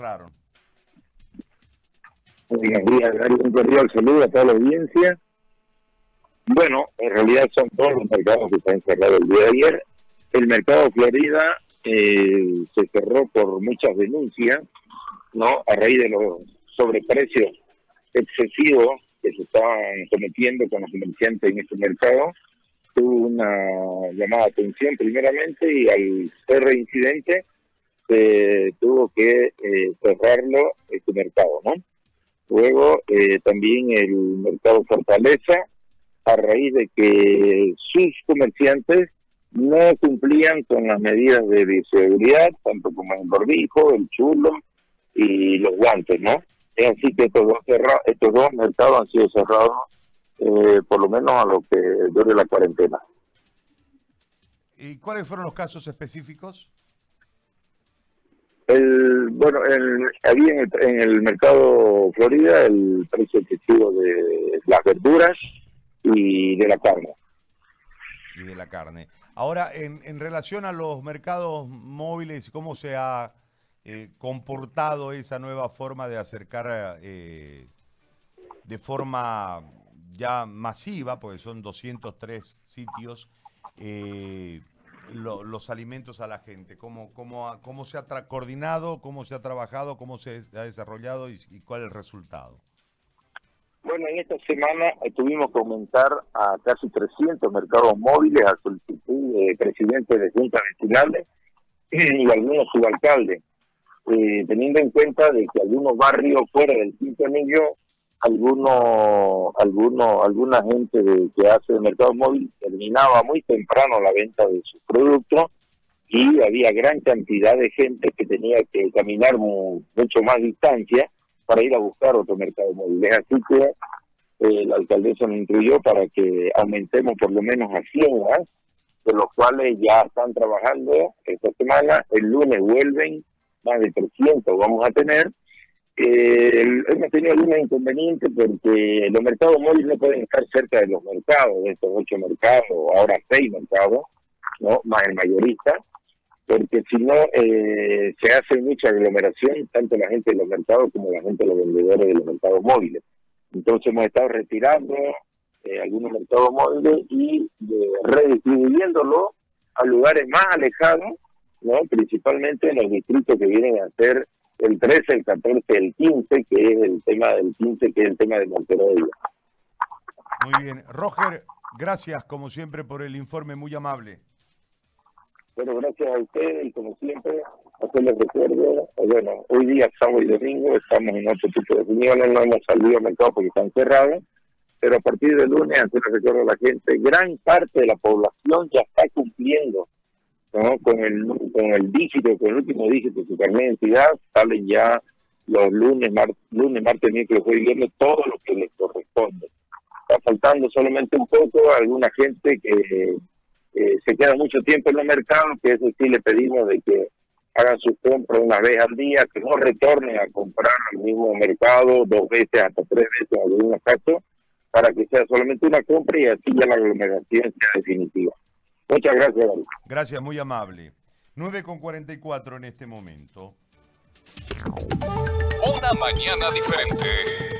cerraron? Buenos días, un cordial saludo a toda la audiencia. Bueno, en realidad son todos los mercados que están cerrados el día de ayer. El mercado Florida eh, se cerró por muchas denuncias, ¿no? A raíz de los sobreprecios excesivos que se estaban cometiendo con los comerciantes en este mercado. Tuvo una llamada de atención primeramente y al ser incidente tuvo que eh, cerrarlo este mercado, ¿no? Luego eh, también el mercado Fortaleza, a raíz de que sus comerciantes no cumplían con las medidas de bioseguridad, tanto como el barbijo, el chulo y los guantes, ¿no? Es así que estos dos, estos dos mercados han sido cerrados eh, por lo menos a lo que dure la cuarentena. ¿Y cuáles fueron los casos específicos? El, bueno, había en el, mercado Florida el precio excesivo de las verduras y de la carne. Y de la carne. Ahora, en, en relación a los mercados móviles, ¿cómo se ha eh, comportado esa nueva forma de acercar eh, de forma ya masiva, porque son 203 sitios, eh, los alimentos a la gente? ¿Cómo, cómo, cómo se ha coordinado, cómo se ha trabajado, cómo se ha desarrollado y, cuál es el resultado? Bueno, en esta semana tuvimos que aumentar a casi 300 mercados móviles a solicitud de presidentes de juntas vecinales y algunos subalcaldes. Eh, teniendo en cuenta de que algunos barrios fuera del quinto anillo, algunos, algunos, alguna gente de, que hace el mercado móvil terminaba muy temprano la venta de sus productos y había gran cantidad de gente que tenía que caminar mucho más distancia para ir a buscar otro mercado móvil. Es así que eh, la alcaldesa nos incluyó para que aumentemos por lo menos a 100 de los cuales ya están trabajando esta semana. El lunes vuelven más de 300 vamos a tener. Eh, hemos tenido algunos inconvenientes porque los mercados móviles no pueden estar cerca de los mercados, de estos ocho mercados, ahora seis mercados, no más el mayorista, porque si no eh, se hace mucha aglomeración, tanto la gente de los mercados como la gente de los vendedores de los mercados móviles. Entonces hemos estado retirando eh, algunos mercados móviles y redistribuyéndolo a lugares más alejados ¿no? principalmente en los distritos que vienen a ser el 13, el 14, el 15, que es el tema del 15, que es el tema de Monterrey. Muy bien. Roger, gracias como siempre por el informe, muy amable. Bueno, gracias a ustedes y como siempre, hacerles recuerdo, bueno, hoy día, sábado y domingo, estamos en otro tipo de reuniones, no hemos salido al mercado porque están cerrados, pero a partir de lunes, hacerles recuerdo a la gente, gran parte de la población ya está cumpliendo con el con el dígito, con el último dígito su carnet de identidad, salen ya los lunes, mar, lunes, martes, miércoles, jueves y viernes, todo lo que les corresponde. Está faltando solamente un poco a alguna gente que se queda mucho tiempo en los mercados, que eso sí le pedimos de que hagan sus compras una vez al día, que no retornen a comprar al mismo mercado dos veces, hasta tres veces en algunos casos, para que sea solamente una compra y así ya la aglomeración sea definitiva. Muchas gracias. Gracias, muy amable. 9 con 44 en este momento. Una mañana diferente.